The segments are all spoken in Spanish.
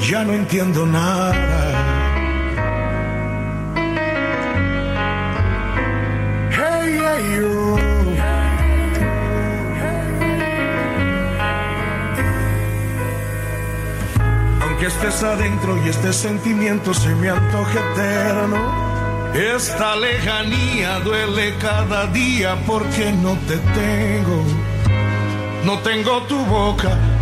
ya no entiendo nada. Hey, hey, you. Aunque estés adentro y este sentimiento se me antoje eterno. Esta lejanía duele cada día porque no te tengo. No tengo tu boca,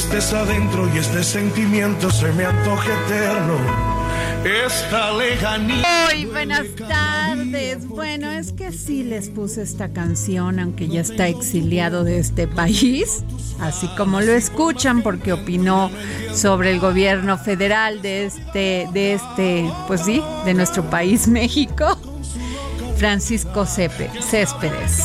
Estés adentro y este sentimiento se me antoje eterno esta lejanía. Hoy, buenas tardes. Bueno, es que sí les puse esta canción, aunque ya está exiliado de este país, así como lo escuchan, porque opinó sobre el gobierno federal de este, de este, pues sí, de nuestro país, México. Francisco Céspedes,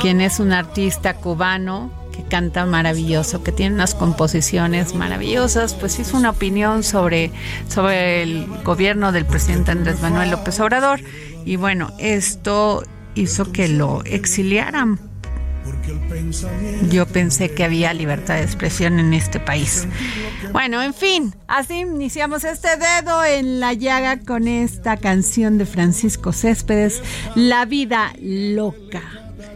quien es un artista cubano canta maravilloso, que tiene unas composiciones maravillosas, pues hizo una opinión sobre, sobre el gobierno del presidente Andrés Manuel López Obrador. Y bueno, esto hizo que lo exiliaran. Yo pensé que había libertad de expresión en este país. Bueno, en fin, así iniciamos este dedo en la llaga con esta canción de Francisco Céspedes, La vida loca.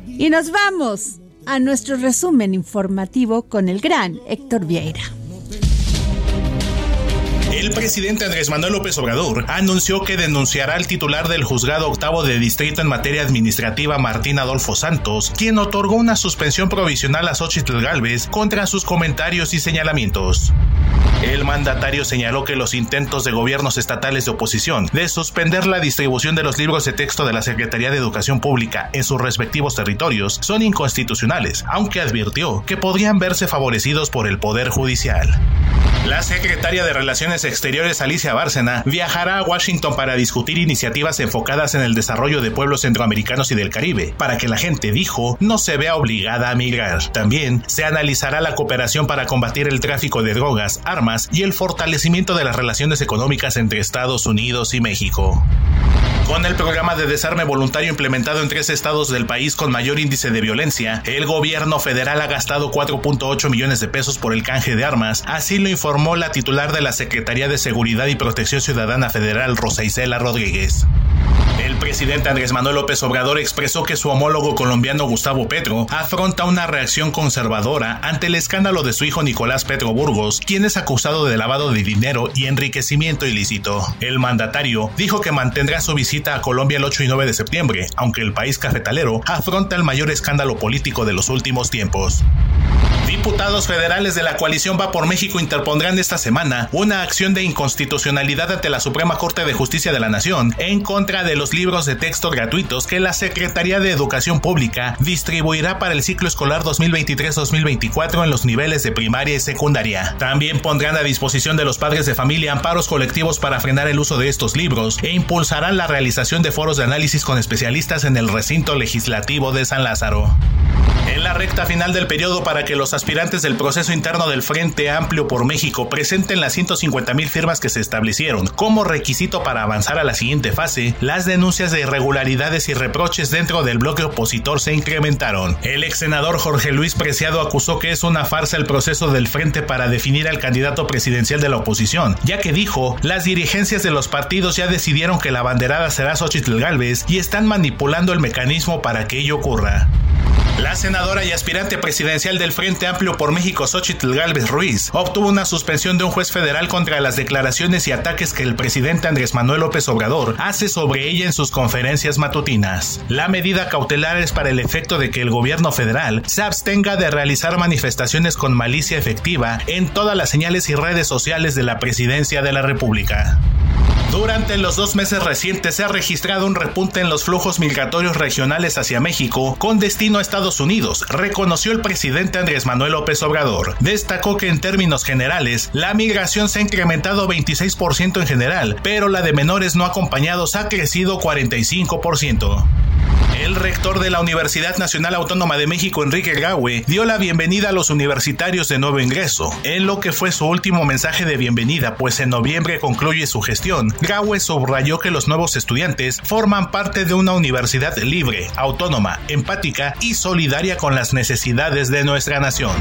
Y nos vamos a nuestro resumen informativo con el gran Héctor Vieira. El presidente Andrés Manuel López Obrador anunció que denunciará al titular del juzgado octavo de distrito en materia administrativa, Martín Adolfo Santos, quien otorgó una suspensión provisional a Xochitl Galvez contra sus comentarios y señalamientos. El mandatario señaló que los intentos de gobiernos estatales de oposición de suspender la distribución de los libros de texto de la Secretaría de Educación Pública en sus respectivos territorios son inconstitucionales, aunque advirtió que podrían verse favorecidos por el Poder Judicial. La secretaria de Relaciones Exteriores Alicia Bárcena viajará a Washington para discutir iniciativas enfocadas en el desarrollo de pueblos centroamericanos y del Caribe, para que la gente, dijo, no se vea obligada a migrar. También se analizará la cooperación para combatir el tráfico de drogas, armas y el fortalecimiento de las relaciones económicas entre Estados Unidos y México. Con el programa de desarme voluntario implementado en tres estados del país con mayor índice de violencia, el gobierno federal ha gastado 4.8 millones de pesos por el canje de armas, así lo informó la titular de la Secretaría de Seguridad y Protección Ciudadana Federal, Rosa Isela Rodríguez. El presidente Andrés Manuel López Obrador expresó que su homólogo colombiano Gustavo Petro afronta una reacción conservadora ante el escándalo de su hijo Nicolás Petro Burgos, quien es acusado de lavado de dinero y enriquecimiento ilícito. El mandatario dijo que mantendrá su visita a Colombia el 8 y 9 de septiembre, aunque el país cafetalero afronta el mayor escándalo político de los últimos tiempos. Diputados federales de la coalición Va por México interpondrán esta semana una acción de inconstitucionalidad ante la Suprema Corte de Justicia de la Nación en contra de los libros de texto gratuitos que la Secretaría de Educación Pública distribuirá para el ciclo escolar 2023-2024 en los niveles de primaria y secundaria. También pondrán a disposición de los padres de familia amparos colectivos para frenar el uso de estos libros e impulsarán la realización de foros de análisis con especialistas en el recinto legislativo de San Lázaro. En la recta final del periodo para que los aspirantes del proceso interno del Frente Amplio por México presenten las 150 mil firmas que se establecieron como requisito para avanzar a la siguiente fase, las denuncias de irregularidades y reproches dentro del bloque opositor se incrementaron. El ex senador Jorge Luis Preciado acusó que es una farsa el proceso del Frente para definir al candidato presidencial de la oposición, ya que dijo, las dirigencias de los partidos ya decidieron que la banderada será Xochitl Galvez y están manipulando el mecanismo para que ello ocurra. La senadora y aspirante presidencial del Frente Amplio por México, Xochitl Galvez Ruiz, obtuvo una suspensión de un juez federal contra las declaraciones y ataques que el presidente Andrés Manuel López Obrador hace sobre ella en sus conferencias matutinas. La medida cautelar es para el efecto de que el gobierno federal se abstenga de realizar manifestaciones con malicia efectiva en todas las señales y redes sociales de la presidencia de la República. Durante los dos meses recientes se ha registrado un repunte en los flujos migratorios regionales hacia México con destino a Estados Unidos, reconoció el presidente Andrés Manuel López Obrador. Destacó que en términos generales, la migración se ha incrementado 26% en general, pero la de menores no acompañados ha crecido 45%. El rector de la Universidad Nacional Autónoma de México, Enrique Gaue, dio la bienvenida a los universitarios de nuevo ingreso, en lo que fue su último mensaje de bienvenida, pues en noviembre concluye su gestión. Gaue subrayó que los nuevos estudiantes forman parte de una universidad libre, autónoma, empática y solidaria con las necesidades de nuestra nación.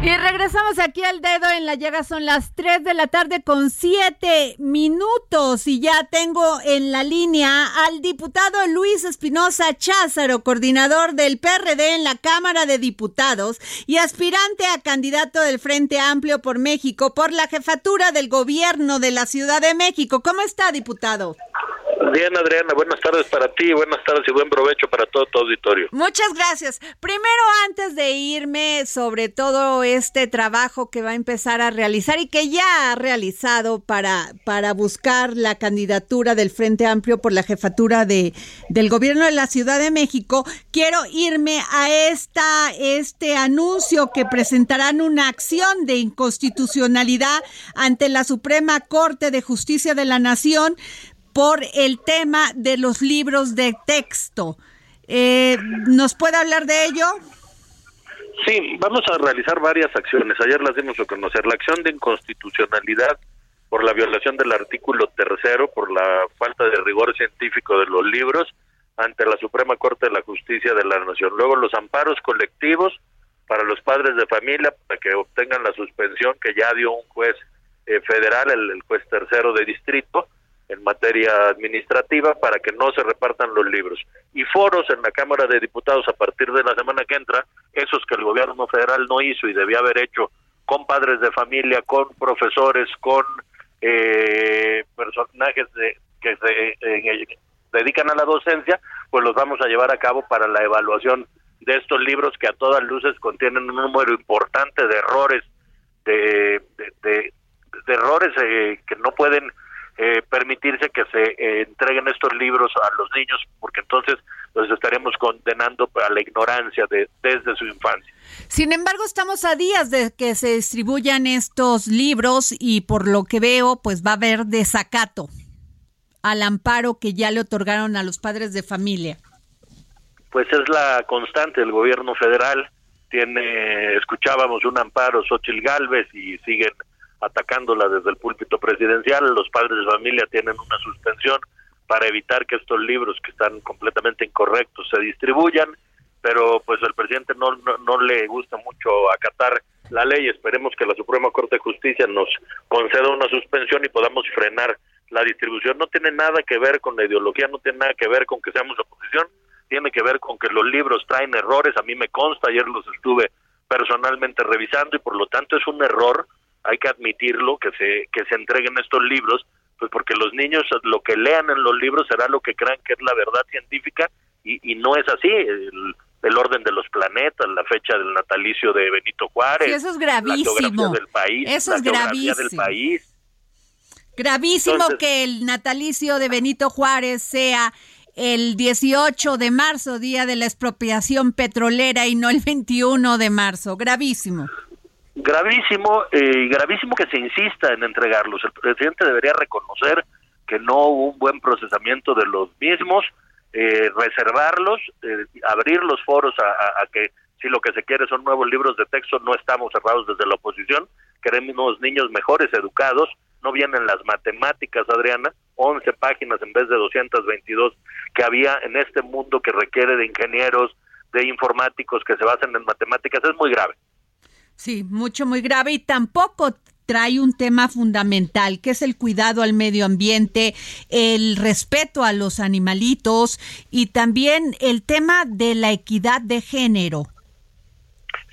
Y regresamos aquí al dedo en la llega, son las 3 de la tarde con 7 minutos y ya tengo en la línea al diputado Luis Espinosa Cházaro, coordinador del PRD en la Cámara de Diputados y aspirante a candidato del Frente Amplio por México por la jefatura del gobierno de la Ciudad de México. ¿Cómo está, diputado? Adriana, buenas tardes para ti, buenas tardes y buen provecho para todo tu auditorio. Muchas gracias. Primero, antes de irme sobre todo este trabajo que va a empezar a realizar y que ya ha realizado para, para buscar la candidatura del Frente Amplio por la jefatura de, del gobierno de la Ciudad de México, quiero irme a esta, este anuncio que presentarán una acción de inconstitucionalidad ante la Suprema Corte de Justicia de la Nación por el tema de los libros de texto. Eh, ¿Nos puede hablar de ello? Sí, vamos a realizar varias acciones. Ayer las dimos a conocer. La acción de inconstitucionalidad por la violación del artículo tercero, por la falta de rigor científico de los libros ante la Suprema Corte de la Justicia de la Nación. Luego los amparos colectivos para los padres de familia para que obtengan la suspensión que ya dio un juez eh, federal, el juez tercero de distrito, en materia administrativa para que no se repartan los libros. Y foros en la Cámara de Diputados a partir de la semana que entra, esos que el gobierno federal no hizo y debía haber hecho con padres de familia, con profesores, con eh, personajes de, que se eh, dedican a la docencia, pues los vamos a llevar a cabo para la evaluación de estos libros que a todas luces contienen un número importante de errores, de, de, errores eh, que no pueden eh, permitirse que se eh, entreguen estos libros a los niños, porque entonces los estaremos condenando a la ignorancia de, desde su infancia. Sin embargo, estamos a días de que se distribuyan estos libros y por lo que veo, pues va a haber desacato al amparo que ya le otorgaron a los padres de familia. Pues es la constante del gobierno federal. Tiene, escuchábamos un amparo Xochil Galvez y siguen atacándola desde el púlpito presidencial. Los padres de familia tienen una suspensión para evitar que estos libros que están completamente incorrectos se distribuyan, pero pues el presidente no, no, le gusta mucho acatar la ley. Esperemos que la Suprema Corte de Justicia nos conceda una suspensión y podamos frenar la distribución. No tiene nada que ver con la ideología, no tiene nada que ver con que seamos oposición, tiene que ver con que los libros traen errores. A mí me consta, ayer los estuve personalmente revisando y por lo tanto es un error hay que admitirlo, que se, que se entreguen estos libros, pues porque los niños lo que lean en los libros será lo que crean que es la verdad científica y, y no es así. El, orden de los planetas, la fecha del natalicio de Benito Juárez, eso es gravísimo. la del país, eso es gravísimo. del país. Gravísimo que el natalicio de Benito Juárez sea el 18 de marzo, día de la expropiación petrolera, y no el 21 de marzo. Gravísimo gravísimo eh, gravísimo que se insista en entregarlos. El presidente debería reconocer que no hubo un buen procesamiento de los mismos, eh, reservarlos, eh, abrir los foros a, que si lo que se quiere son nuevos libros de texto, no estamos cerrados desde la oposición, queremos niños mejores, educados, no vienen las matemáticas, Adriana, 11 páginas en vez de 222 que había en este mundo que requiere de ingenieros, de informáticos que se basen en matemáticas, es muy grave. Sí, mucho, muy grave y tampoco trae un tema fundamental, que es el cuidado al medio ambiente, el respeto a los animalitos y también el tema de la equidad de género.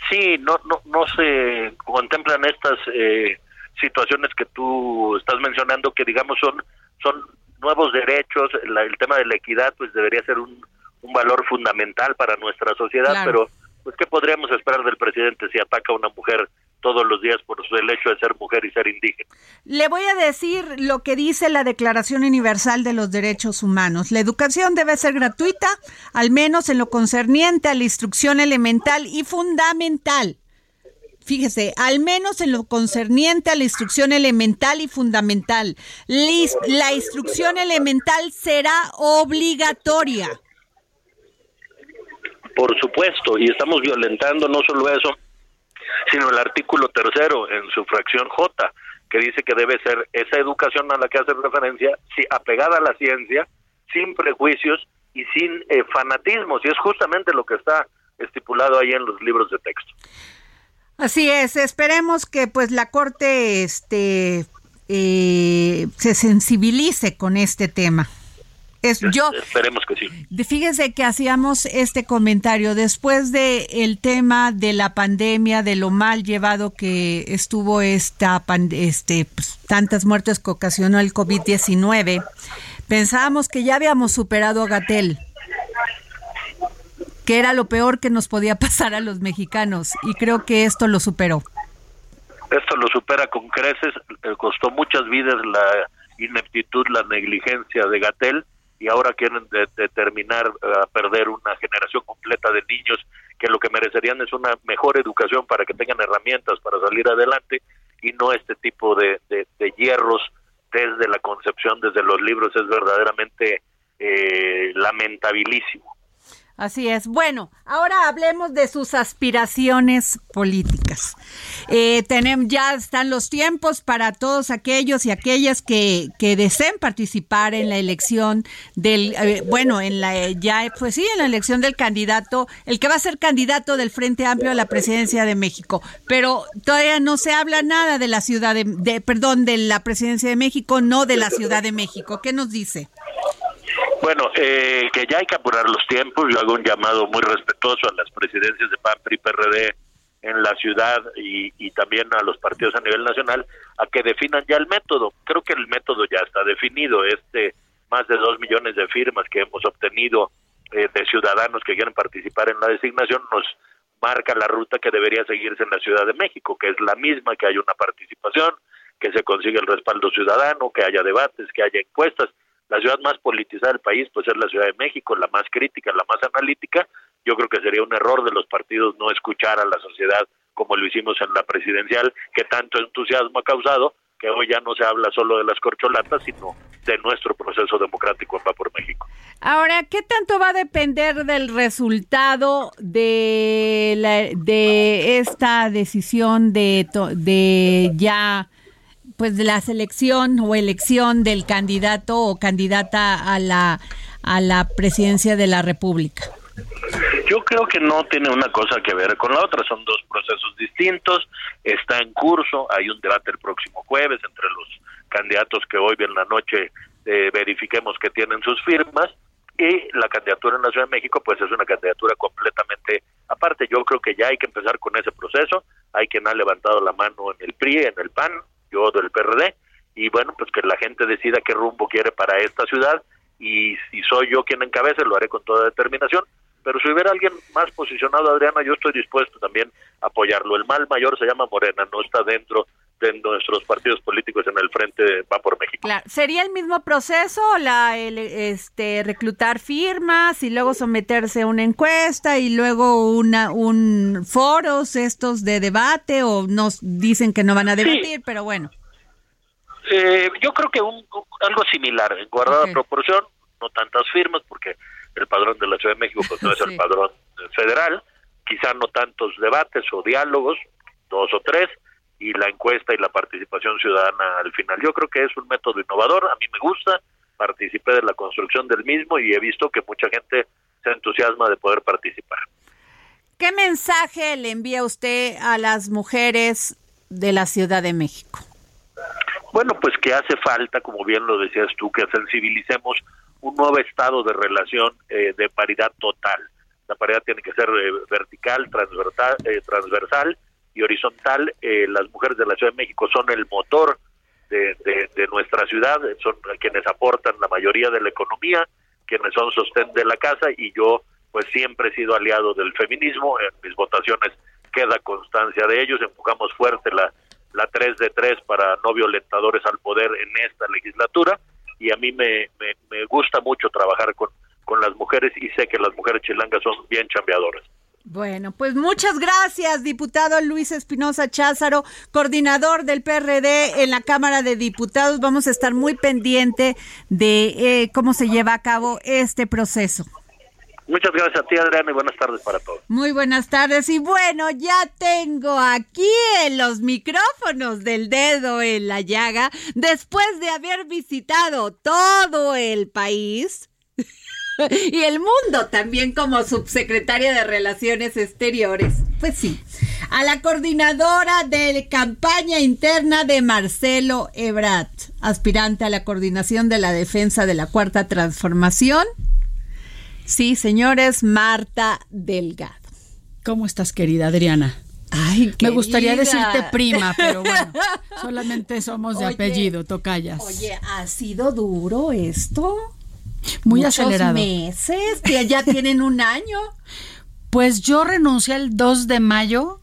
Sí, no, no, no se contemplan estas eh, situaciones que tú estás mencionando, que digamos son, son nuevos derechos, el tema de la equidad pues debería ser un, un valor fundamental para nuestra sociedad, pero pues ¿qué podríamos esperar del presidente si ataca a una mujer todos los días por su hecho de ser mujer y ser indígena? Le voy a decir lo que dice la Declaración Universal de los Derechos Humanos. La educación debe ser gratuita, al menos en lo concerniente a la instrucción elemental y fundamental. Fíjese, al menos en lo concerniente a la instrucción elemental y fundamental. La instrucción elemental será obligatoria. Por supuesto, y estamos violentando no solo eso, sino el artículo tercero en su fracción J, que dice que debe ser esa educación a la que hace referencia, si, apegada a la ciencia, sin prejuicios y sin eh, fanatismos, y es justamente lo que está estipulado ahí en los libros de texto. Así es, esperemos que pues la Corte este, eh, se sensibilice con este tema yo, Esperemos que sí. Fíjese que hacíamos este comentario después de el tema de la pandemia, de lo mal llevado que estuvo esta este pues, tantas muertes que ocasionó el COVID-19. Pensábamos que ya habíamos superado a Gatel que era lo peor que nos podía pasar a los mexicanos y creo que esto lo superó. Esto lo supera con creces, costó muchas vidas la ineptitud, la negligencia de Gatel y ahora quieren determinar eh, a perder una generación completa de niños que lo que merecerían es una mejor educación para que tengan herramientas para salir adelante y no este tipo de, de, hierros desde la concepción, desde los libros, es verdaderamente eh, lamentabilísimo. Así es. Bueno, ahora hablemos de sus aspiraciones políticas. Eh, tenemos, ya están los tiempos para todos aquellos y aquellas que, que deseen participar en la elección del, eh, bueno, en la, ya, pues sí, en la elección del candidato, el que va a ser candidato del Frente Amplio a la presidencia de México. Pero todavía no se habla nada de la ciudad de, de perdón, de la presidencia de México, no de la Ciudad de México. ¿Qué nos dice? Bueno, eh, que ya hay que apurar los tiempos. Yo hago un llamado muy respetuoso a las presidencias de PAN, PRI, PRD en la ciudad y, y, también a los partidos a nivel nacional a que definan ya el método. Creo que el método ya está definido. Este más de dos millones de firmas que hemos obtenido eh, de ciudadanos que quieren participar en la designación nos marca la ruta que debería seguirse en la Ciudad de México, que es la misma, que hay una participación, que se consiga el respaldo ciudadano, que haya debates, que haya encuestas. La ciudad más politizada del país pues es la Ciudad de México, la más crítica, la más analítica. Yo creo que sería un error de los partidos no escuchar a la sociedad como lo hicimos en la presidencial, que tanto entusiasmo ha causado, que hoy ya no se habla solo de las corcholatas, sino de nuestro proceso democrático en Va por México. Ahora, ¿qué tanto va a depender del resultado de, la, de esta decisión de, de ya pues de la selección o elección del candidato o candidata a la a la presidencia de la República? Yo creo que no tiene una cosa que ver con la otra, son dos procesos distintos, está en curso, hay un debate el próximo jueves entre los candidatos que hoy en la noche eh, verifiquemos que tienen sus firmas y la candidatura en la Ciudad de México pues es una candidatura completamente aparte. Yo creo que ya hay que empezar con ese proceso, hay quien ha levantado la mano en el PRI, en el PAN, yo del PRD, y bueno, pues que la gente decida qué rumbo quiere para esta ciudad y si soy yo quien encabece lo haré con toda determinación, pero si hubiera alguien más posicionado, Adriana, yo estoy dispuesto también a apoyarlo. El mal mayor se llama Morena, no está dentro de nuestros partidos políticos en el frente Va por México. Claro. ¿Sería el mismo proceso, la este reclutar firmas y luego someterse a una encuesta y luego una un foros estos de debate o nos dicen que no van a debatir, pero bueno. Eh, yo creo que un, algo similar, en guardada proporción, no tantas firmas porque el padrón de la Ciudad de México pues no es el padrón federal, quizá no tantos debates o diálogos, dos o tres, y la encuesta y la participación ciudadana al final. Yo creo que es un método innovador, a mí me gusta, participé de la construcción del mismo y he visto que mucha gente se entusiasma de poder participar. ¿Qué mensaje le envía usted a las mujeres de la Ciudad de México? Bueno, pues que hace falta, como bien lo decías tú, que sensibilicemos un nuevo estado de relación eh, de paridad total. La paridad tiene que ser eh, vertical, transversal, eh, transversal y horizontal. las mujeres de la Ciudad de México son el motor de, nuestra ciudad, son quienes aportan la mayoría de la economía, quienes son sostén de la casa y yo pues siempre he sido aliado del feminismo, en mis votaciones queda constancia de ellos, empujamos fuerte la, la 3 de 3 para no violentadores al poder en esta legislatura y a mí me, me, gusta mucho trabajar con, con las mujeres y sé que las mujeres chilangas son bien chambeadoras. Bueno, pues muchas gracias, diputado Luis Espinosa Cházaro, coordinador del PRD en la Cámara de Diputados. Vamos a estar muy pendiente de eh, cómo se lleva a cabo este proceso. Muchas gracias a ti, Adriana, y buenas tardes para todos. Muy buenas tardes. Y bueno, ya tengo aquí en los micrófonos del dedo en la llaga, después de haber visitado todo el país y el mundo también como subsecretaria de Relaciones Exteriores. Pues sí, a la coordinadora de campaña interna de Marcelo Ebrat, aspirante a la coordinación de la defensa de la Cuarta Transformación Sí, señores, Marta Delgado. ¿Cómo estás, querida Adriana? Ay, Me gustaría decirte prima, pero bueno, solamente somos de apellido, tocayas. Oye, ¿ha sido duro esto? Muy Muchos acelerado. meses, que ya tienen un año. Pues yo renuncié el 2 de mayo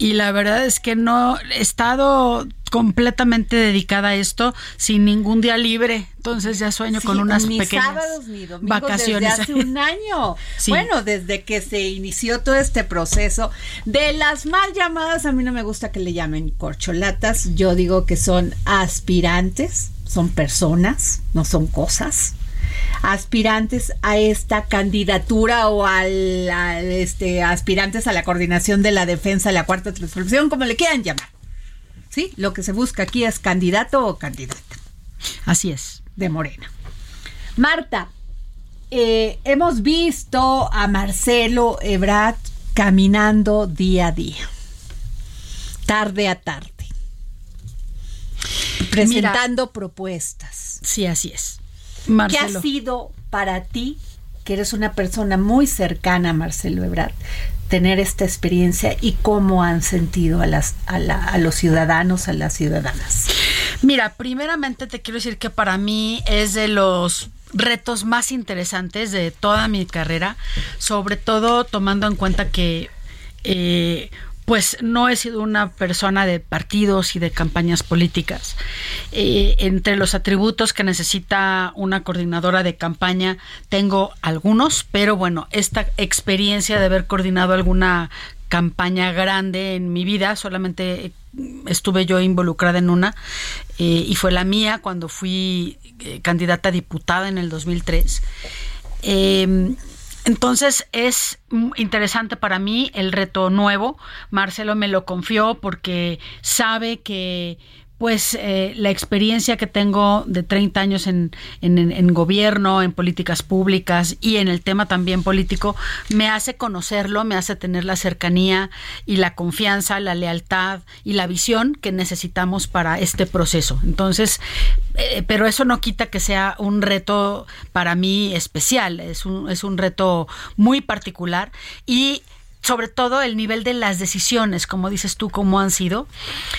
y la verdad es que no he estado completamente dedicada a esto sin ningún día libre. Entonces ya sueño con unas ni pequeñas sábados, ni vacaciones. Desde hace un año. Bueno, desde que se inició todo este proceso de las mal llamadas, a mí no me gusta que le llamen corcholatas. Yo digo que son aspirantes, son personas, no son cosas aspirantes a esta candidatura o al, este aspirantes a la coordinación de la defensa de la cuarta transformación, como le quieran llamar. Sí, lo que se busca aquí es candidato o candidata. Así es. De Morena. Marta, eh, hemos visto a Marcelo Ebrat caminando día a día, tarde a tarde, presentando propuestas. Sí, así es. ¿Qué ha sido para ti, que eres una persona muy cercana a Marcelo Ebrard, tener esta experiencia y cómo han sentido a, las, a, los ciudadanos, a las ciudadanas? Mira, primeramente te quiero decir que para mí es de los retos más interesantes de toda mi carrera, sobre todo tomando en cuenta que eh, pues no he sido una persona de partidos y de campañas políticas. Eh, entre los atributos que necesita una coordinadora de campaña tengo algunos, pero bueno, esta experiencia de haber coordinado alguna campaña grande en mi vida, solamente estuve yo involucrada en una, eh, y fue la mía cuando fui eh, candidata a diputada en el 2003. Entonces es interesante para mí el reto nuevo. Marcelo me lo confió porque sabe que pues eh, la experiencia que tengo de 30 años en, en, gobierno, en políticas públicas y en el tema también político, me hace conocerlo, me hace tener la cercanía y la confianza, la lealtad y la visión que necesitamos para este proceso. Entonces, eh, pero eso no quita que sea un reto para mí especial, es un, es un reto muy particular y sobre todo el nivel de las decisiones, como dices tú, cómo han sido.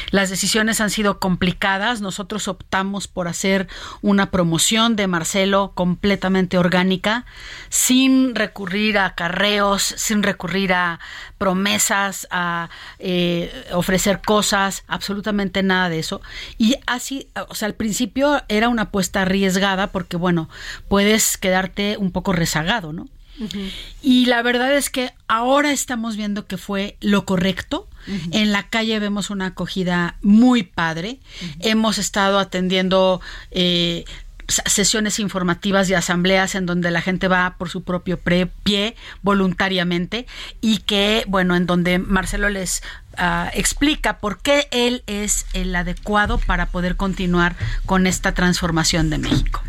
Las decisiones han sido complicadas. Nosotros optamos por hacer una promoción de Marcelo completamente orgánica, sin recurrir a carreos, sin recurrir a promesas, a eh, ofrecer cosas, absolutamente nada de eso. Y así, o sea, al principio era una apuesta arriesgada porque, bueno, puedes quedarte un poco rezagado, ¿no? Y la verdad es que ahora estamos viendo que fue lo correcto. En la calle vemos una acogida muy padre. Hemos estado atendiendo eh, sesiones informativas y asambleas en donde la gente va por su propio pie voluntariamente y que, bueno, en donde Marcelo les ah, explica por qué él es el adecuado para poder continuar con esta transformación de México.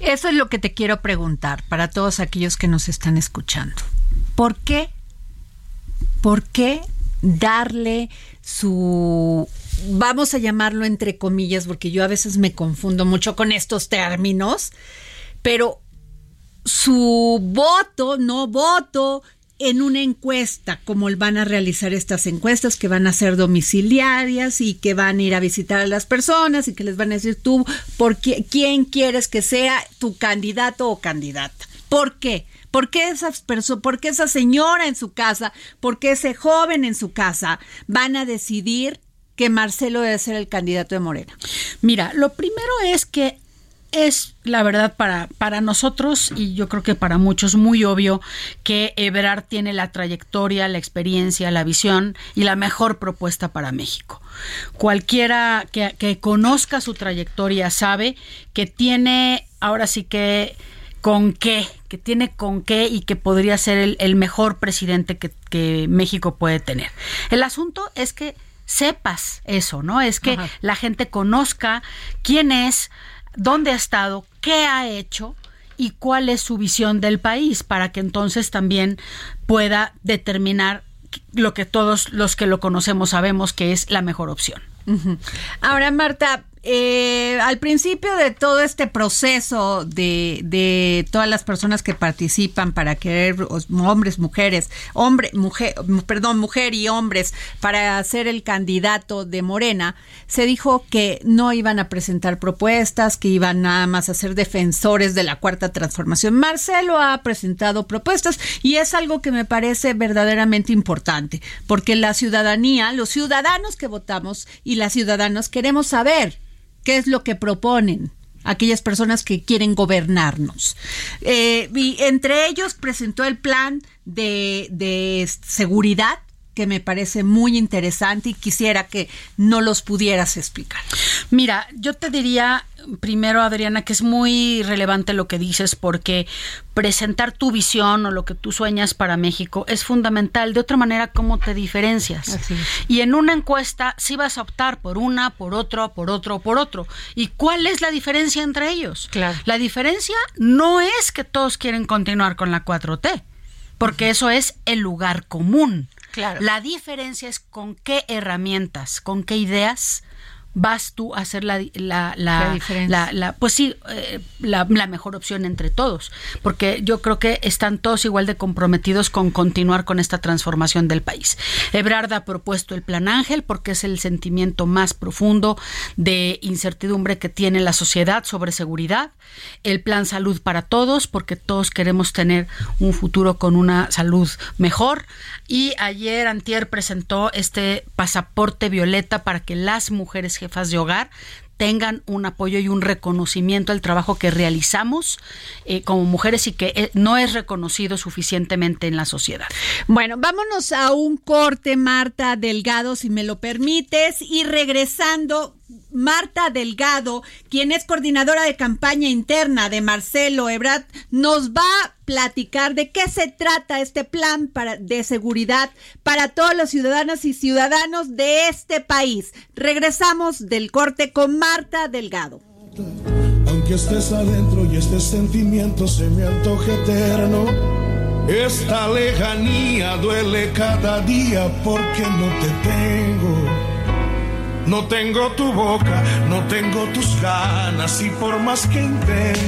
Eso es lo que te quiero preguntar para todos aquellos que nos están escuchando. ¿Por qué? ¿Por qué darle su vamos a llamarlo entre comillas porque yo a veces me confundo mucho con estos términos, pero su voto, no voto, en una encuesta, como van a realizar estas encuestas que van a ser domiciliarias y que van a ir a visitar a las personas y que les van a decir tú por quién quieres que sea tu candidato o candidata. ¿Por qué? ¿Por qué, esas ¿Por qué esa señora en su casa, por qué ese joven en su casa van a decidir que Marcelo debe ser el candidato de Morena? Mira, lo primero es que es la verdad para, para nosotros y yo creo que para muchos muy obvio que Ebrard tiene la trayectoria, la experiencia, la visión y la mejor propuesta para México. Cualquiera que, que conozca su trayectoria sabe que tiene ahora sí que con qué, que tiene con qué y que podría ser el, mejor presidente que, que, México puede tener. El asunto es que sepas eso, ¿no? Es que la gente conozca quién es, dónde ha estado, qué ha hecho y cuál es su visión del país para que entonces también pueda determinar lo que todos los que lo conocemos sabemos que es la mejor opción. Ahora, Marta, eh, al principio de todo este proceso de, de, todas las personas que participan para querer hombres, mujeres, hombre, mujer, perdón, mujer y hombres para ser el candidato de Morena, se dijo que no iban a presentar propuestas, que iban nada más a ser defensores de la cuarta transformación. Marcelo ha presentado propuestas y es algo que me parece verdaderamente importante, porque la ciudadanía, los ciudadanos que votamos y las ciudadanos queremos saber qué es lo que proponen aquellas personas que quieren gobernarnos. Eh, y entre ellos presentó el plan de, de seguridad que me parece muy interesante y quisiera que no los pudieras explicar. Mira, yo te diría primero, Adriana, que es muy relevante lo que dices porque presentar tu visión o lo que tú sueñas para México es fundamental. De otra manera, ¿cómo te diferencias? Y en una encuesta sí vas a optar por una, por otro, por otro, por otro. ¿Y cuál es la diferencia entre ellos? Claro. La diferencia no es que todos quieren continuar con la 4T, porque eso es el lugar común. La diferencia es con qué herramientas, con qué ideas vas tú a hacer la, la, la, pues sí, eh, la, mejor opción entre todos, porque yo creo que están todos igual de comprometidos con continuar con esta transformación del país. Ebrard ha propuesto el Plan Ángel porque es el sentimiento más profundo de incertidumbre que tiene la sociedad sobre seguridad, el Plan Salud para Todos porque todos queremos tener un futuro con una salud mejor y ayer Antier presentó este pasaporte violeta para que las mujeres jefas de hogar tengan un apoyo y un reconocimiento al trabajo que realizamos eh, como mujeres y que eh, no es reconocido suficientemente en la sociedad. Bueno, vámonos a un corte, Marta Delgado, si me lo permites, y regresando, Marta Delgado, quien es coordinadora de campaña interna de Marcelo Ebrard, nos va a platicar de qué se trata este plan para, de seguridad para todos los ciudadanos y ciudadanos de este país. Regresamos del corte con Marta Delgado. Aunque estés adentro y este sentimiento se me antoje eterno, esta lejanía duele cada día porque no te tengo. No tengo tu boca, no tengo tus ganas y por más que intente.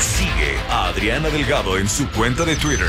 Sigue a Adriana Delgado en su cuenta de Twitter.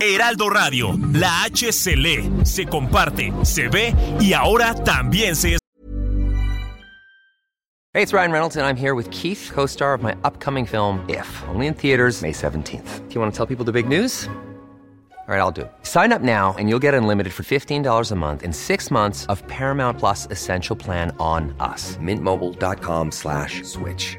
Heraldo Radio, la H se lee, se comparte, se ve y ahora también se Hey, it's Ryan Reynolds and I'm here with Keith, co-star of my upcoming film If, only in theaters May 17th. Do you want to tell people the big news? All right, I'll do it. Sign up now and you'll get unlimited for $15 a month in six months of Paramount Plus Essential Plan on us. Mintmobile.com slash switch.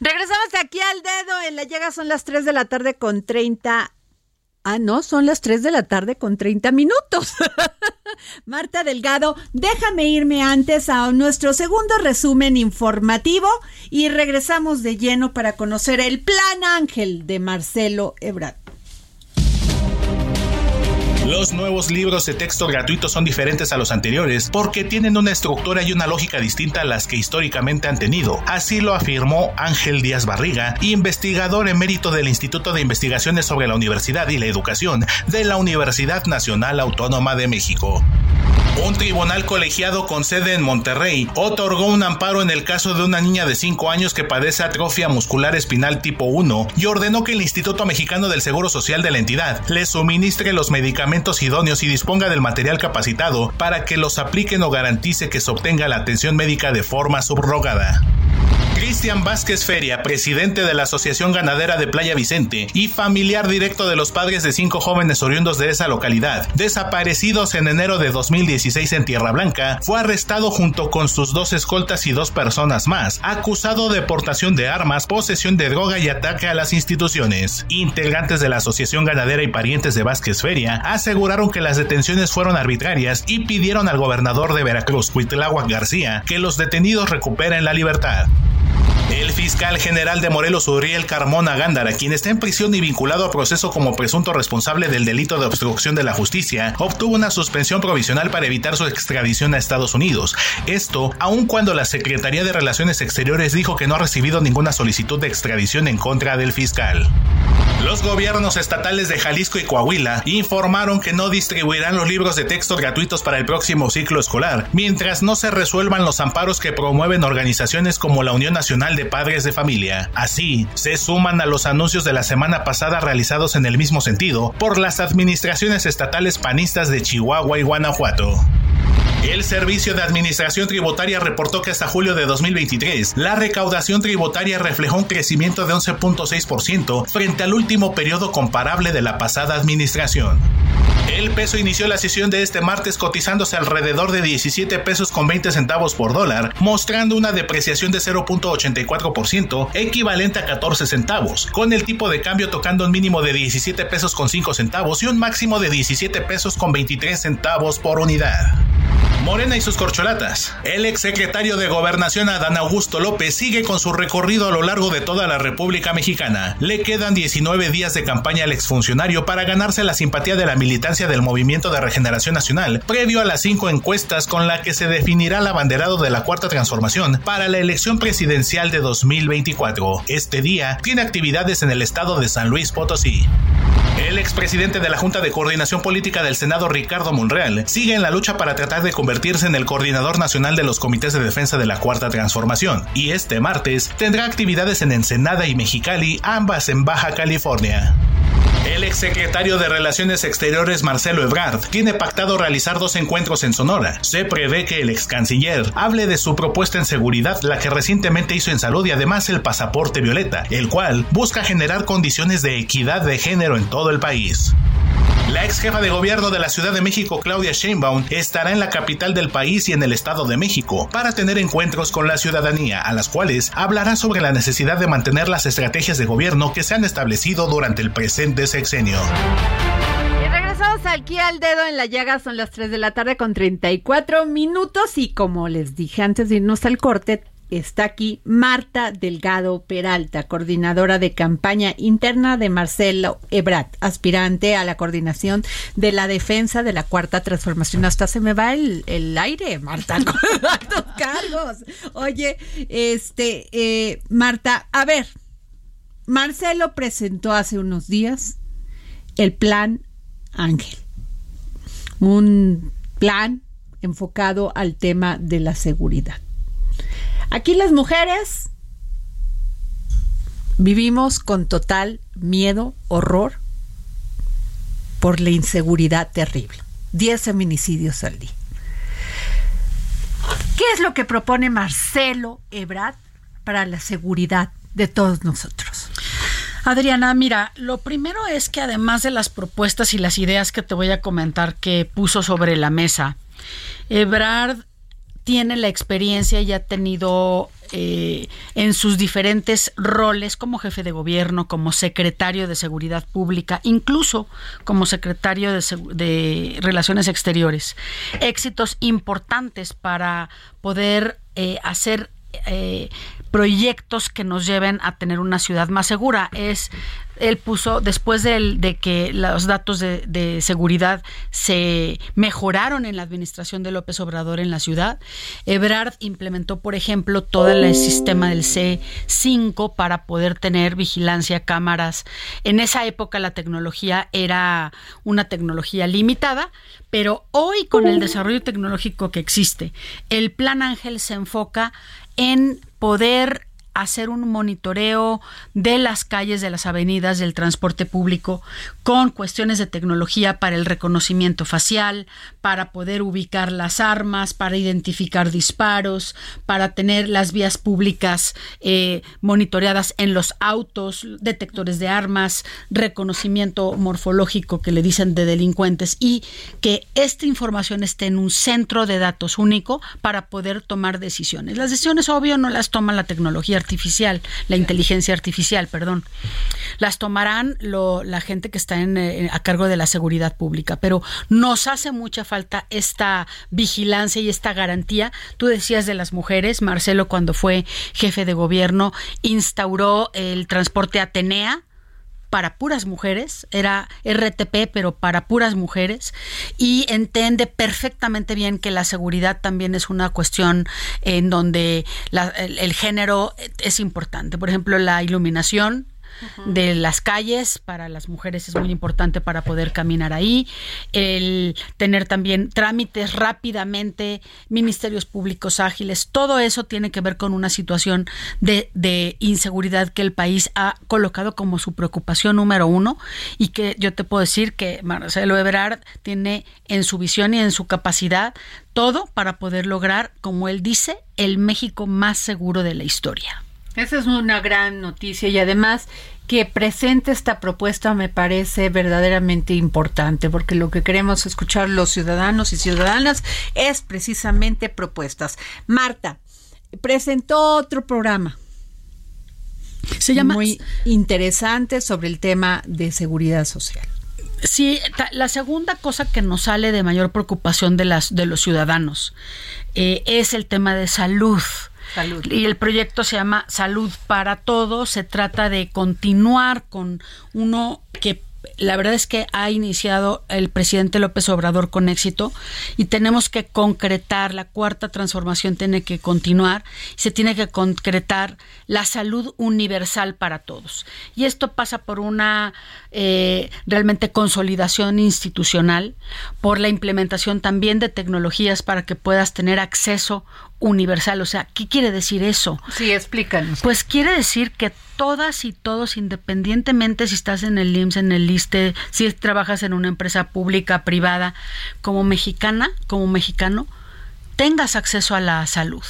Regresamos aquí al dedo. En la llega son las 3 de la tarde con 30. Ah, no, son las 3 de la tarde con 30 minutos. Marta Delgado, déjame irme antes a nuestro segundo resumen informativo y regresamos de lleno para conocer el Plan Ángel de Marcelo Ebrard. Los nuevos libros de texto gratuitos son diferentes a los anteriores porque tienen una estructura y una lógica distinta a las que históricamente han tenido. Así lo afirmó Ángel Díaz Barriga, investigador emérito del Instituto de Investigaciones sobre la Universidad y la Educación de la Universidad Nacional Autónoma de México. Un tribunal colegiado con sede en Monterrey otorgó un amparo en el caso de una niña de 5 años que padece atrofia muscular espinal tipo 1 y ordenó que el Instituto Mexicano del Seguro Social de la entidad le suministre los medicamentos idóneos y disponga del material capacitado para que los apliquen o garantice que se obtenga la atención médica de forma subrogada. Cristian Vázquez Feria, presidente de la Asociación Ganadera de Playa Vicente y familiar directo de los padres de cinco jóvenes oriundos de esa localidad, desaparecidos en enero de 2016 en Tierra Blanca, fue arrestado junto con sus dos escoltas y dos personas más, acusado de portación de armas, posesión de droga y ataque a las instituciones. Integrantes de la Asociación Ganadera y parientes de Vázquez Feria aseguraron que las detenciones fueron arbitrarias y pidieron al gobernador de Veracruz, Cuitláhuac García, que los detenidos recuperen la libertad. El fiscal general de Morelos, Uriel Carmona Gándara, quien está en prisión y vinculado a proceso como presunto responsable del delito de obstrucción de la justicia, obtuvo una suspensión provisional para evitar su extradición a Estados Unidos. Esto, aun cuando la Secretaría de Relaciones Exteriores dijo que no ha recibido ninguna solicitud de extradición en contra del fiscal. Los gobiernos estatales de Jalisco y Coahuila informaron que no distribuirán los libros de texto gratuitos para el próximo ciclo escolar, mientras no se resuelvan los amparos que promueven organizaciones como la Unión Nacional de Padres de Familia. Así, se suman a los anuncios de la semana pasada realizados en el mismo sentido por las administraciones estatales panistas de Chihuahua y Guanajuato. El Servicio de Administración Tributaria reportó que hasta julio de 2023 la recaudación tributaria reflejó un crecimiento de 11.6% frente al último periodo comparable de la pasada administración. El peso inició la sesión de este martes cotizándose alrededor de 17 pesos con 20 centavos por dólar, mostrando una depreciación de 0.84%, equivalente a 14 centavos, con el tipo de cambio tocando un mínimo de 17 pesos con 5 centavos y un máximo de 17 pesos con 23 centavos por unidad. Morena y sus corcholatas. El exsecretario de Gobernación Adán Augusto López sigue con su recorrido a lo largo de toda la República Mexicana. Le quedan 19 días de campaña al exfuncionario para ganarse la simpatía de la militancia del Movimiento de Regeneración Nacional, previo a las cinco encuestas con la que se definirá el abanderado de la Cuarta Transformación para la elección presidencial de 2024. Este día tiene actividades en el estado de San Luis Potosí. El expresidente de la Junta de Coordinación Política del Senado, Ricardo Monreal, sigue en la lucha para tratar de convertirse en el coordinador nacional de los comités de defensa de la Cuarta Transformación, y este martes tendrá actividades en Ensenada y Mexicali, ambas en Baja California. El exsecretario de Relaciones Exteriores Marcelo Ebrard tiene pactado realizar dos encuentros en Sonora. Se prevé que el ex canciller hable de su propuesta en seguridad, la que recientemente hizo en salud y además el pasaporte violeta, el cual busca generar condiciones de equidad de género en todo el país. La ex jefa de gobierno de la Ciudad de México, Claudia Sheinbaum, estará en la capital del país y en el Estado de México para tener encuentros con la ciudadanía, a las cuales hablará sobre la necesidad de mantener las estrategias de gobierno que se han establecido durante el presente sexenio. Y regresamos aquí al dedo en la llaga, son las 3 de la tarde con 34 minutos y como les dije antes de irnos al corte, está aquí Marta Delgado Peralta, coordinadora de campaña interna de Marcelo Ebrat, aspirante a la coordinación de la defensa de la cuarta transformación. Hasta se me va el, aire, Marta, con tus cargos. Oye, este, eh, Marta, a ver, Marcelo presentó hace unos días el plan Ángel, un plan enfocado al tema de la seguridad. Aquí las mujeres vivimos con total miedo, horror por la inseguridad terrible. 10 feminicidios al día. ¿Qué es lo que propone Marcelo Ebrard para la seguridad de todos nosotros? Adriana, mira, lo primero es que además de las propuestas y las ideas que te voy a comentar que puso sobre la mesa, Ebrard tiene la experiencia y ha tenido eh, en sus diferentes roles como jefe de gobierno, como secretario de Seguridad Pública, incluso como secretario de, Relaciones Exteriores, éxitos importantes para poder eh, hacer eh, proyectos que nos lleven a tener una ciudad más segura. Es él puso, después de, que los datos de, seguridad se mejoraron en la administración de López Obrador en la ciudad, Ebrard implementó, por ejemplo, todo el sistema del C5 para poder tener vigilancia, cámaras. En esa época la tecnología era una tecnología limitada, pero hoy con el desarrollo tecnológico que existe, el Plan Ángel se enfoca en poder hacer un monitoreo de las calles, de las avenidas, del transporte público, con cuestiones de tecnología para el reconocimiento facial, para poder ubicar las armas, para identificar disparos, para tener las vías públicas eh, monitoreadas en los autos, detectores de armas, reconocimiento morfológico que le dicen de delincuentes y que esta información esté en un centro de datos único para poder tomar decisiones. Las decisiones, obvio, no las toma la tecnología artificial, la inteligencia artificial, perdón. Las tomarán lo, la gente que está en, eh, a cargo de la seguridad pública, pero nos hace mucha falta esta vigilancia y esta garantía. Tú decías de las mujeres, Marcelo cuando fue jefe de gobierno instauró el transporte Atenea, para puras mujeres, era RTP, pero para puras mujeres, y entiende perfectamente bien que la seguridad también es una cuestión en donde el género es importante. Por ejemplo, la iluminación, de las calles para las mujeres es muy importante para poder caminar ahí, el tener también trámites rápidamente, ministerios públicos ágiles, todo eso tiene que ver con una situación de, de inseguridad que el país ha colocado como su preocupación número uno y que yo te puedo decir que Marcelo Ebrard tiene en su visión y en su capacidad todo para poder lograr, como él dice, el México más seguro de la historia. Esa es una gran noticia y además que presente esta propuesta me parece verdaderamente importante porque lo que queremos escuchar los ciudadanos y ciudadanas es precisamente propuestas. Marta, presentó otro programa. Se llama muy interesante sobre el tema de seguridad social. Sí, la segunda cosa que nos sale de mayor preocupación de las de los ciudadanos eh, es el tema de salud. Y el proyecto se llama Salud para Todos. Se trata de continuar con uno que la verdad es que ha iniciado el presidente López Obrador con éxito y tenemos que concretar, la cuarta transformación tiene que continuar, se tiene que concretar la salud universal para todos. Y esto pasa por una eh, realmente consolidación institucional, por la implementación también de tecnologías para que puedas tener acceso universal. O sea, ¿qué quiere decir eso? Sí, explícanos. Pues quiere decir que todas y todos, independientemente si estás en el IMSS, en el LISTE, si trabajas en una empresa pública, privada, como mexicana, como mexicano, tengas acceso a la salud,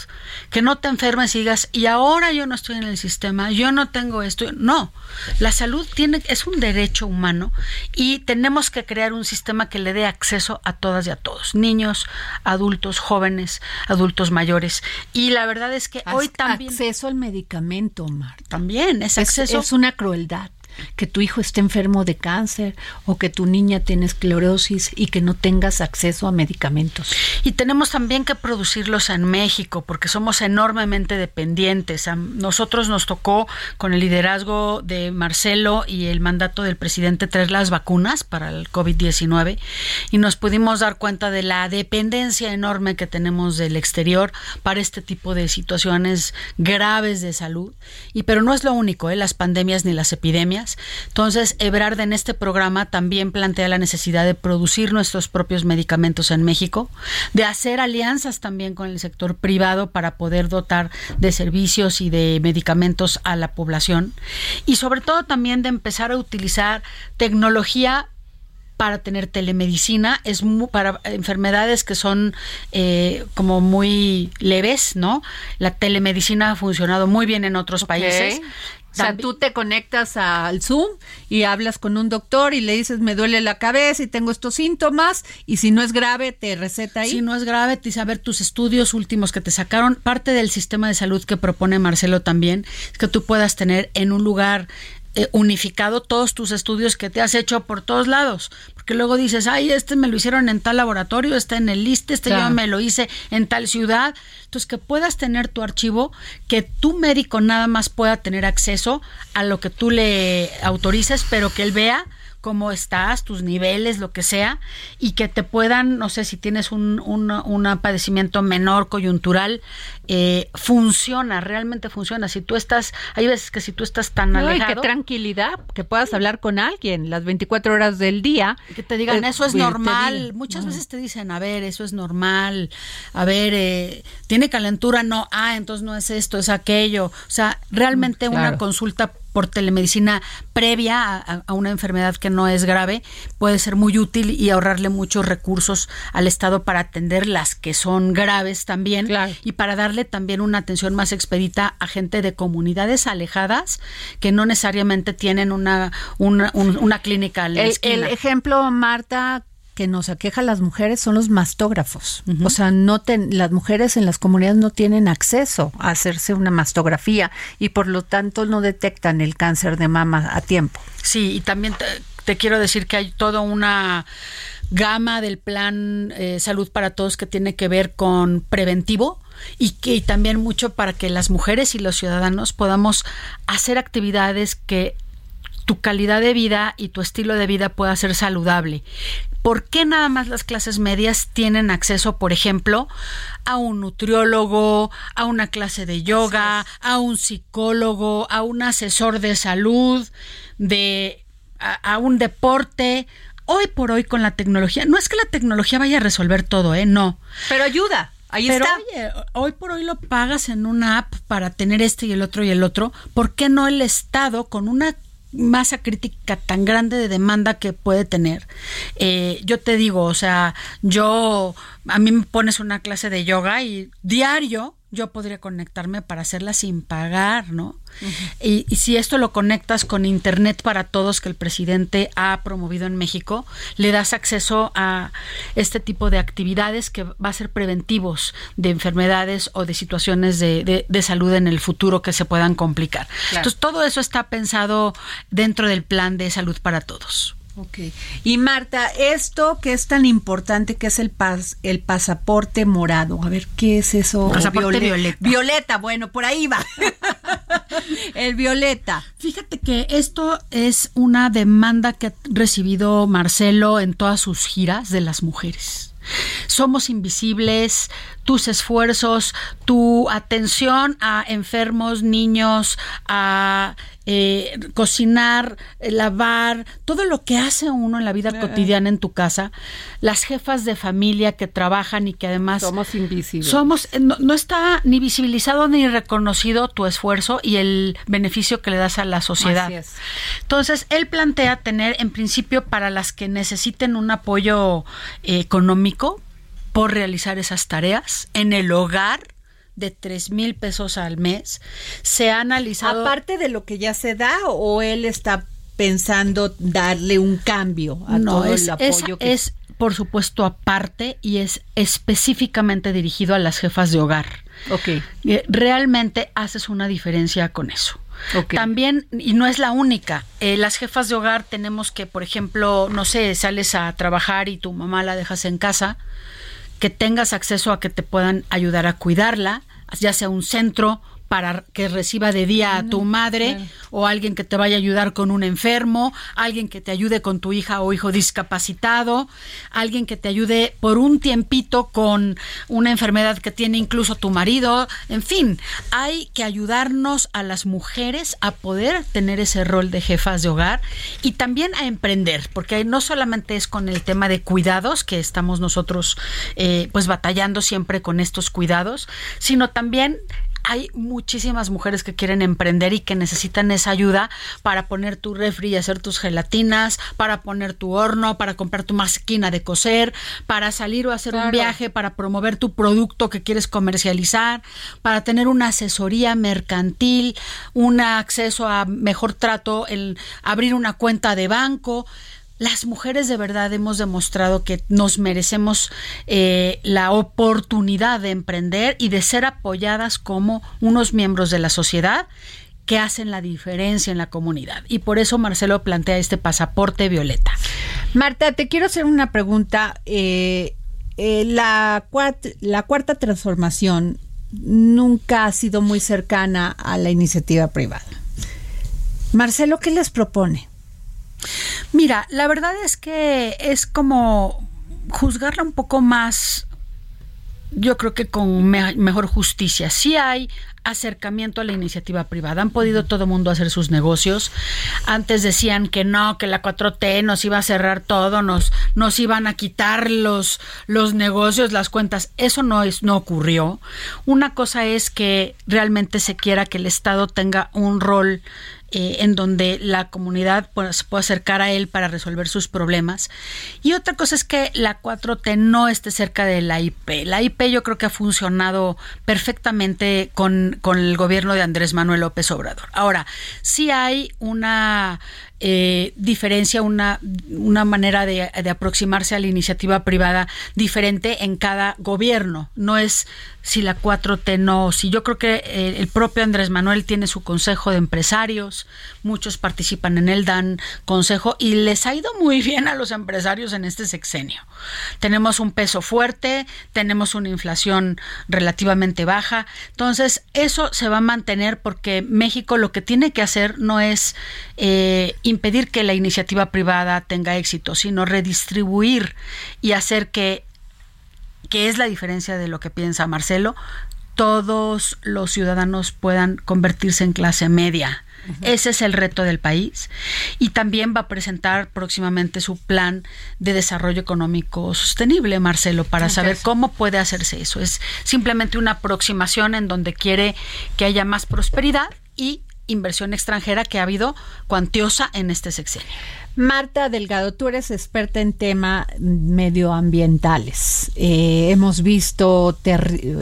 que no te enfermes y digas, y ahora yo no estoy en el sistema, yo no tengo esto. No, la salud tiene, es un derecho humano y tenemos que crear un sistema que le dé acceso a todas y a todos, niños, adultos, jóvenes, adultos mayores. Y la verdad es que hoy también... Acceso al medicamento, Marta. También, es acceso... es una crueldad que tu hijo esté enfermo de cáncer o que tu niña tiene esclerosis y que no tengas acceso a medicamentos. Y tenemos también que producirlos en México porque somos enormemente dependientes. Nosotros nos tocó con el liderazgo de Marcelo y el mandato del presidente traer las vacunas para el COVID-19 y nos pudimos dar cuenta de la dependencia enorme que tenemos del exterior para este tipo de situaciones graves de salud. Y pero no es lo único, ¿eh? las pandemias ni las epidemias entonces, Ebrard en este programa también plantea la necesidad de producir nuestros propios medicamentos en México, de hacer alianzas también con el sector privado para poder dotar de servicios y de medicamentos a la población y sobre todo también de empezar a utilizar tecnología para tener telemedicina. Es para enfermedades que son eh, como muy leves, ¿no? La telemedicina ha funcionado muy bien en otros países o sea, tú te conectas al Zoom y hablas con un doctor y le dices, me duele la cabeza y tengo estos síntomas, y si no es grave, te receta ahí. Si no es grave, te dice, a ver, tus estudios últimos que te sacaron, parte del sistema de salud que propone Marcelo también, es que tú puedas tener en un lugar eh, unificado todos tus estudios que te has hecho por todos lados. Porque luego dices, ay, este me lo hicieron en tal laboratorio, está en el liste, este yo me lo hice en tal ciudad. Entonces, que puedas tener tu archivo, que tu médico nada más pueda tener acceso a lo que tú le autorices, pero que él vea cómo estás, tus niveles, lo que sea, y que te puedan, no sé, si tienes un, un, padecimiento menor coyuntural, eh, funciona, realmente funciona. Si tú estás, hay veces que si tú estás tan alejado... qué tranquilidad, que puedas hablar con alguien las 24 horas del día. Que te digan, eh, eso es normal. Muchas veces te dicen, a ver, eso es normal. A ver, eh, ¿tiene calentura? No. Ah, entonces no es esto, es aquello. O sea, realmente una consulta por telemedicina previa a, una enfermedad que no es grave puede ser muy útil y ahorrarle muchos recursos al Estado para atender las que son graves también y para darle también una atención más expedita a gente de comunidades alejadas que no necesariamente tienen una, una, clínica el, el ejemplo, Marta, que nos aqueja a las mujeres son los mastógrafos. O sea, no las mujeres en las comunidades no tienen acceso a hacerse una mastografía y por lo tanto no detectan el cáncer de mama a tiempo. Sí, y también te, quiero decir que hay toda una gama del plan eh, salud para todos que tiene que ver con preventivo y que también mucho para que las mujeres y los ciudadanos podamos hacer actividades que tu calidad de vida y tu estilo de vida pueda ser saludable. ¿Por qué nada más las clases medias tienen acceso, por ejemplo, a un nutriólogo, a una clase de yoga, a un psicólogo, a un asesor de salud, de a, un deporte? Hoy por hoy con la tecnología, no es que la tecnología vaya a resolver todo, ¿eh? No. Pero ayuda. Ahí Pero, está. Oye, hoy por hoy lo pagas en una app para tener este y el otro y el otro. ¿Por qué no el Estado con una masa crítica tan grande de demanda que puede tener. Eh, yo te digo, o sea, yo, a mí me pones una clase de yoga y diario yo podría conectarme para hacerla sin pagar, ¿no? y, si esto lo conectas con Internet para todos que el presidente ha promovido en México, le das acceso a este tipo de actividades que va a ser preventivos de enfermedades o de situaciones de, de, salud en el futuro que se puedan complicar. Entonces, todo eso está pensado dentro del plan de salud para todos. Ok. Y Marta, esto que es tan importante que es el pas, el pasaporte morado. A ver, ¿qué es eso? Pasaporte violeta. Violeta, bueno, por ahí va. el violeta. Fíjate que esto es una demanda que ha recibido Marcelo en todas sus giras de las mujeres. Somos invisibles, tus esfuerzos, tu atención a enfermos, niños, a eh, cocinar, eh, lavar, todo lo que hace uno en la vida cotidiana en tu casa, las jefas de familia que trabajan y que además somos invisibles. Somos eh, no, está ni visibilizado ni reconocido tu esfuerzo y el beneficio que le das a la sociedad. Entonces, él plantea tener en principio para las que necesiten un apoyo económico por realizar esas tareas en el hogar de tres mil pesos al mes. Se ha analizado. Aparte de lo que ya se da, o él está pensando darle un cambio a todo el apoyo es, por supuesto, aparte y es específicamente dirigido a las jefas de hogar. Ok. Eh, realmente haces una diferencia con eso. También, y no es la única, eh, las jefas de hogar tenemos que, por ejemplo, no sé, sales a trabajar y tu mamá la dejas en casa, que tengas acceso a que te puedan ayudar a cuidarla, ya sea un centro para que reciba de día a tu madre o alguien que te vaya a ayudar con un enfermo, alguien que te ayude con tu hija o hijo discapacitado, alguien que te ayude por un tiempito con una enfermedad que tiene incluso tu marido, en fin, hay que ayudarnos a las mujeres a poder tener ese rol de jefas de hogar y también a emprender, porque no solamente es con el tema de cuidados que estamos nosotros eh, pues batallando siempre con estos cuidados, sino también hay muchísimas mujeres que quieren emprender y que necesitan esa ayuda para poner tu refri y hacer tus gelatinas, para poner tu horno, para comprar tu máquina de coser, para salir o hacer un viaje, para promover tu producto que quieres comercializar, para tener una asesoría mercantil, un acceso a mejor trato, el abrir una cuenta de banco las mujeres de verdad hemos demostrado que nos merecemos eh, la oportunidad de emprender y de ser apoyadas como unos miembros de la sociedad que hacen la diferencia en la comunidad. Y por eso Marcelo plantea este pasaporte violeta. Marta, te quiero hacer una pregunta. Eh, eh, la, la cuarta transformación nunca ha sido muy cercana a la iniciativa privada. Marcelo, ¿qué les propone? Mira, la verdad es que es como juzgarla un poco más yo creo que con mejor justicia. Sí hay acercamiento a la iniciativa privada. Han podido todo el mundo hacer sus negocios. Antes decían que no, que la 4T nos iba a cerrar todo, nos, nos iban a quitar los, los negocios, las cuentas. Eso no, es, no ocurrió. Una cosa es que realmente se quiera que el Estado tenga un rol eh, en donde la comunidad se puede acercar a él para resolver sus problemas. Y otra cosa es que la 4T no esté cerca de la IP. La IP yo creo que ha funcionado perfectamente con, con el gobierno de Andrés Manuel López Obrador. Ahora, sí hay una eh, diferencia una, una manera de, de aproximarse a la iniciativa privada diferente en cada gobierno. No es si la 4T no, si yo creo que eh, el propio Andrés Manuel tiene su consejo de empresarios, muchos participan en él, dan consejo y les ha ido muy bien a los empresarios en este sexenio. Tenemos un peso fuerte, tenemos una inflación relativamente baja, entonces eso se va a mantener porque México lo que tiene que hacer no es eh, impedir que la iniciativa privada tenga éxito, sino redistribuir y hacer que que es la diferencia de lo que piensa Marcelo, todos los ciudadanos puedan convertirse en clase media. Ese es el reto del país. Y también va a presentar próximamente su plan de desarrollo económico sostenible, Marcelo, para saber cómo puede hacerse eso. Es simplemente una aproximación en donde quiere que haya más prosperidad y inversión extranjera que ha habido cuantiosa en este sexenio. Marta Delgado, tú eres experta en temas medioambientales. Eh, hemos visto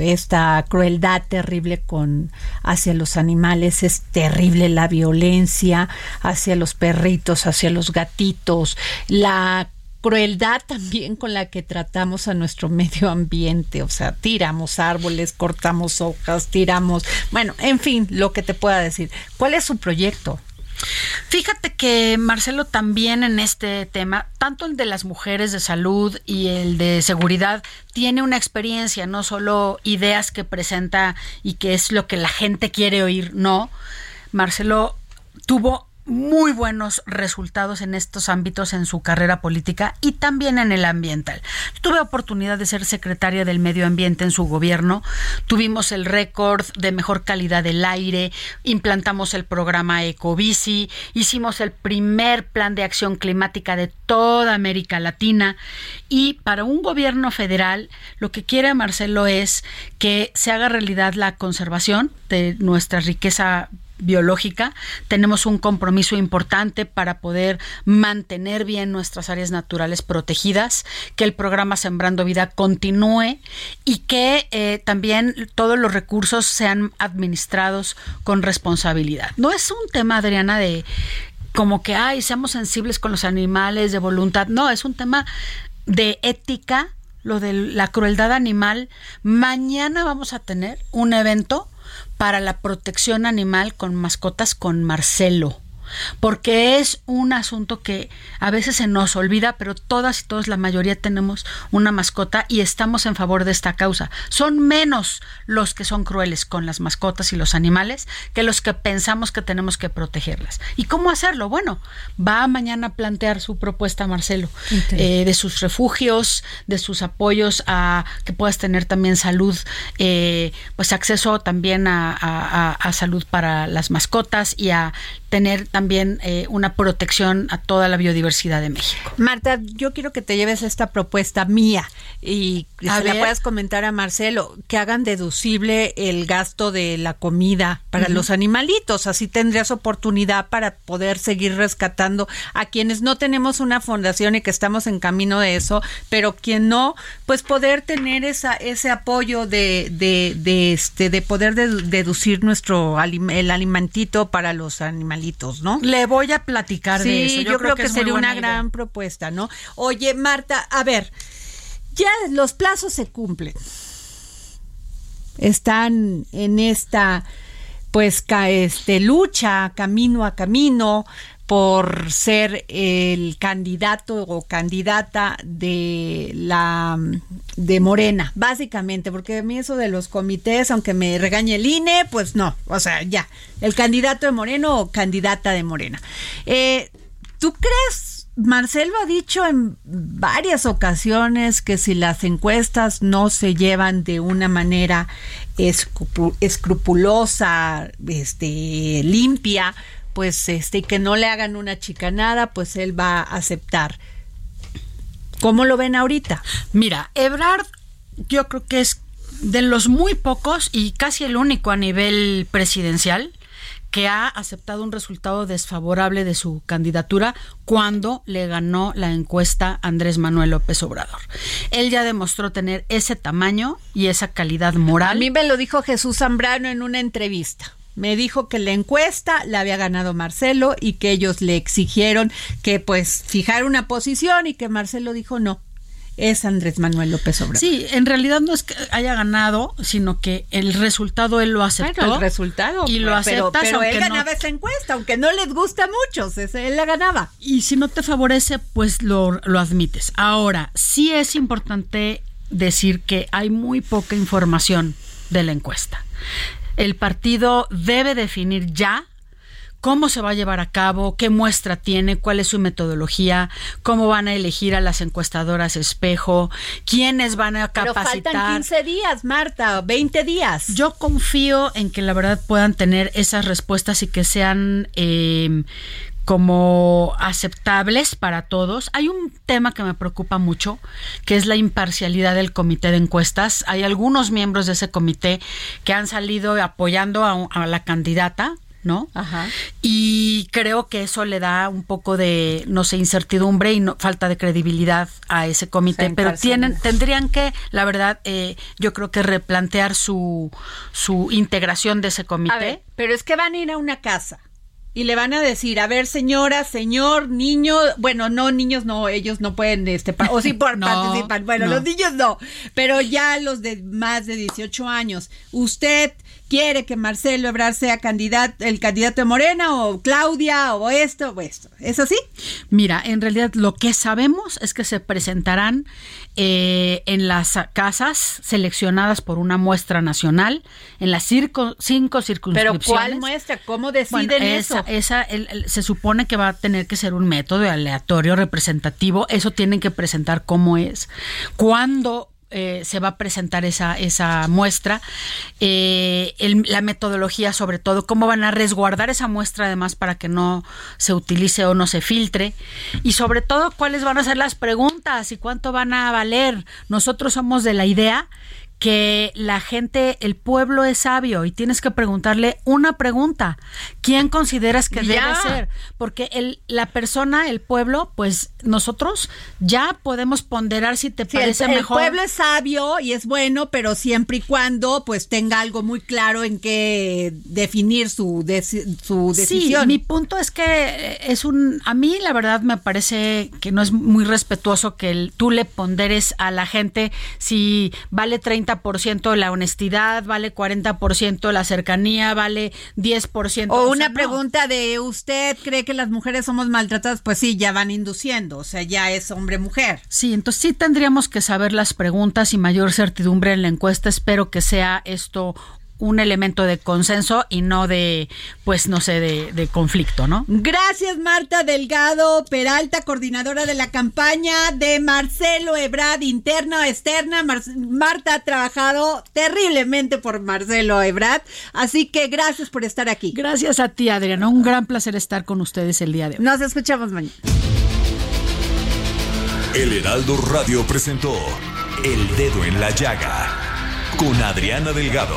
esta crueldad terrible con hacia los animales, es terrible la violencia hacia los perritos, hacia los gatitos, la crueldad también con la que tratamos a nuestro medio ambiente, o sea, tiramos árboles, cortamos hojas, tiramos, bueno, en fin, lo que te pueda decir. ¿Cuál es su proyecto? Fíjate que Marcelo también en este tema, tanto el de las mujeres de salud y el de seguridad, tiene una experiencia, no solo ideas que presenta y que es lo que la gente quiere oír, no. Marcelo tuvo muy buenos resultados en estos ámbitos en su carrera política y también en el ambiental. Tuve oportunidad de ser secretaria del medio ambiente en su gobierno, tuvimos el récord de mejor calidad del aire, implantamos el programa Ecobici, hicimos el primer plan de acción climática de toda América Latina y para un gobierno federal lo que quiere Marcelo es que se haga realidad la conservación de nuestra riqueza biológica, tenemos un compromiso importante para poder mantener bien nuestras áreas naturales protegidas, que el programa Sembrando Vida continúe y que eh, también todos los recursos sean administrados con responsabilidad. No es un tema, Adriana, de como que, ay, seamos sensibles con los animales, de voluntad. No, es un tema de ética, lo de la crueldad animal. Mañana vamos a tener un evento para la protección animal con mascotas con Marcelo porque es un asunto que a veces se nos olvida, pero todas y todos, la mayoría tenemos una mascota y estamos en favor de esta causa. Son menos los que son crueles con las mascotas y los animales que los que pensamos que tenemos que protegerlas. ¿Y cómo hacerlo? Bueno, va mañana a plantear su propuesta, Marcelo, eh, de sus refugios, de sus apoyos a que puedas tener también salud, eh, pues acceso también a salud para las mascotas y a tener también eh, una protección a toda la biodiversidad de México. Marta, yo quiero que te lleves esta propuesta mía y se la puedas comentar a Marcelo, que hagan deducible el gasto de la comida para los animalitos, así tendrías oportunidad para poder seguir rescatando a quienes no tenemos una fundación y que estamos en camino de eso, pero quien no, pues poder tener esa ese apoyo de de, de este de poder deducir nuestro el alimentito para los animalitos ¿no? Le voy a platicar de eso. Yo, creo, que, sería una gran propuesta, ¿no? Oye, Marta, a ver, ya los plazos se cumplen. Están en esta pues este lucha camino a camino por ser el candidato o candidata de la de Morena, básicamente, porque a mí eso de los comités, aunque me regañe el INE, pues no, o sea, ya, el candidato de Moreno o candidata de Morena. Eh, ¿Tú crees? Marcelo ha dicho en varias ocasiones que si las encuestas no se llevan de una manera escrupulosa, este, limpia, pues este que no le hagan una chicanada, pues él va a aceptar. ¿Cómo lo ven ahorita? Mira, Ebrard yo creo que es de los muy pocos y casi el único a nivel presidencial que ha aceptado un resultado desfavorable de su candidatura cuando le ganó la encuesta Andrés Manuel López Obrador. Él ya demostró tener ese tamaño y esa calidad moral. A mí me lo dijo Jesús Zambrano en una entrevista me dijo que la encuesta la había ganado Marcelo y que ellos le exigieron que pues fijar una posición y que Marcelo dijo no. Es Andrés Manuel López Obrador. Sí, en realidad no es que haya ganado, sino que el resultado él lo aceptó. Claro, el resultado. Y lo pero, aceptas, pero él no- ganaba esa encuesta, aunque no les gusta mucho, ese- él la ganaba. Y si no te favorece, pues lo, lo admites. Ahora, sí es importante decir que hay muy poca información de la encuesta. El partido debe definir ya cómo se va a llevar a cabo, qué muestra tiene, cuál es su metodología, cómo van a elegir a las encuestadoras espejo, quiénes van a Pero capacitar. faltan 15 días, Marta, 20 días. Yo confío en que la verdad puedan tener esas respuestas y que sean eh, como aceptables para todos. Hay un tema que me preocupa mucho, que es la imparcialidad del comité de encuestas. Hay algunos miembros de ese comité que han salido apoyando a, a la candidata. ¿No? Ajá. Y creo que eso le da un poco de, no sé, incertidumbre y no, falta de credibilidad a ese comité. Pero tienen, tendrían que, la verdad, eh, yo creo que replantear su, su integración de ese comité. A ver, pero es que van a ir a una casa y le van a decir, a ver, señora, señor, niño, bueno, no, niños no, ellos no pueden, este, o sí por No, participar, bueno, no. los niños no, pero ya los de más de 18 años, usted quiere que Marcelo Ebrard sea candidato, el candidato de Morena o Claudia o esto o esto, ¿es así? Mira, en realidad lo que sabemos es que se presentarán eh, en las casas seleccionadas por una muestra nacional, en las circo- cinco Pero circunscripciones. ¿cuál muestra? ¿Cómo deciden Bueno, eso? esa, esa, el- el- se supone que va a tener que ser un método aleatorio representativo. Eso tienen que presentar cómo es. ¿Cuándo eh, se va a presentar esa, esa muestra? Eh, el- la metodología, sobre todo, cómo van a resguardar esa muestra, además, para que no se utilice o no se filtre. Y sobre todo, cuáles van a ser las preguntas y cuánto van a valer. Nosotros somos de la idea que la gente, el pueblo es sabio y tienes que preguntarle una pregunta. ¿Quién consideras que Ya. debe ser? Porque el, la persona, el pueblo, pues nosotros ya podemos ponderar si te Sí, el, parece el mejor. pueblo es sabio y es bueno, pero siempre y cuando pues tenga algo muy claro en qué definir su, su decisión. Sí, mi punto es que eh, es un, a mí la verdad me parece que no es muy respetuoso que el- tú le ponderes a la gente si vale 30% la honestidad, vale 40% la cercanía, vale 10%. o sea, una no. pregunta de ¿usted cree que las mujeres somos maltratadas? Pues sí, ya van induciendo, o sea, ya es hombre-mujer. Sí, entonces sí tendríamos que saber las preguntas y mayor certidumbre en la encuesta. Espero que sea esto un elemento de consenso y no de, pues no sé, de, de conflicto, ¿no? Gracias Marta Delgado Peralta, coordinadora de la campaña de Marcelo Ebrard, interna o externa. Mar- Marta ha trabajado terriblemente por Marcelo Ebrard, así que gracias por estar aquí. Gracias a ti, Adriana. Un gran placer estar con ustedes el día de hoy. Nos escuchamos mañana. El Heraldo Radio presentó El Dedo en la Llaga con Adriana Delgado.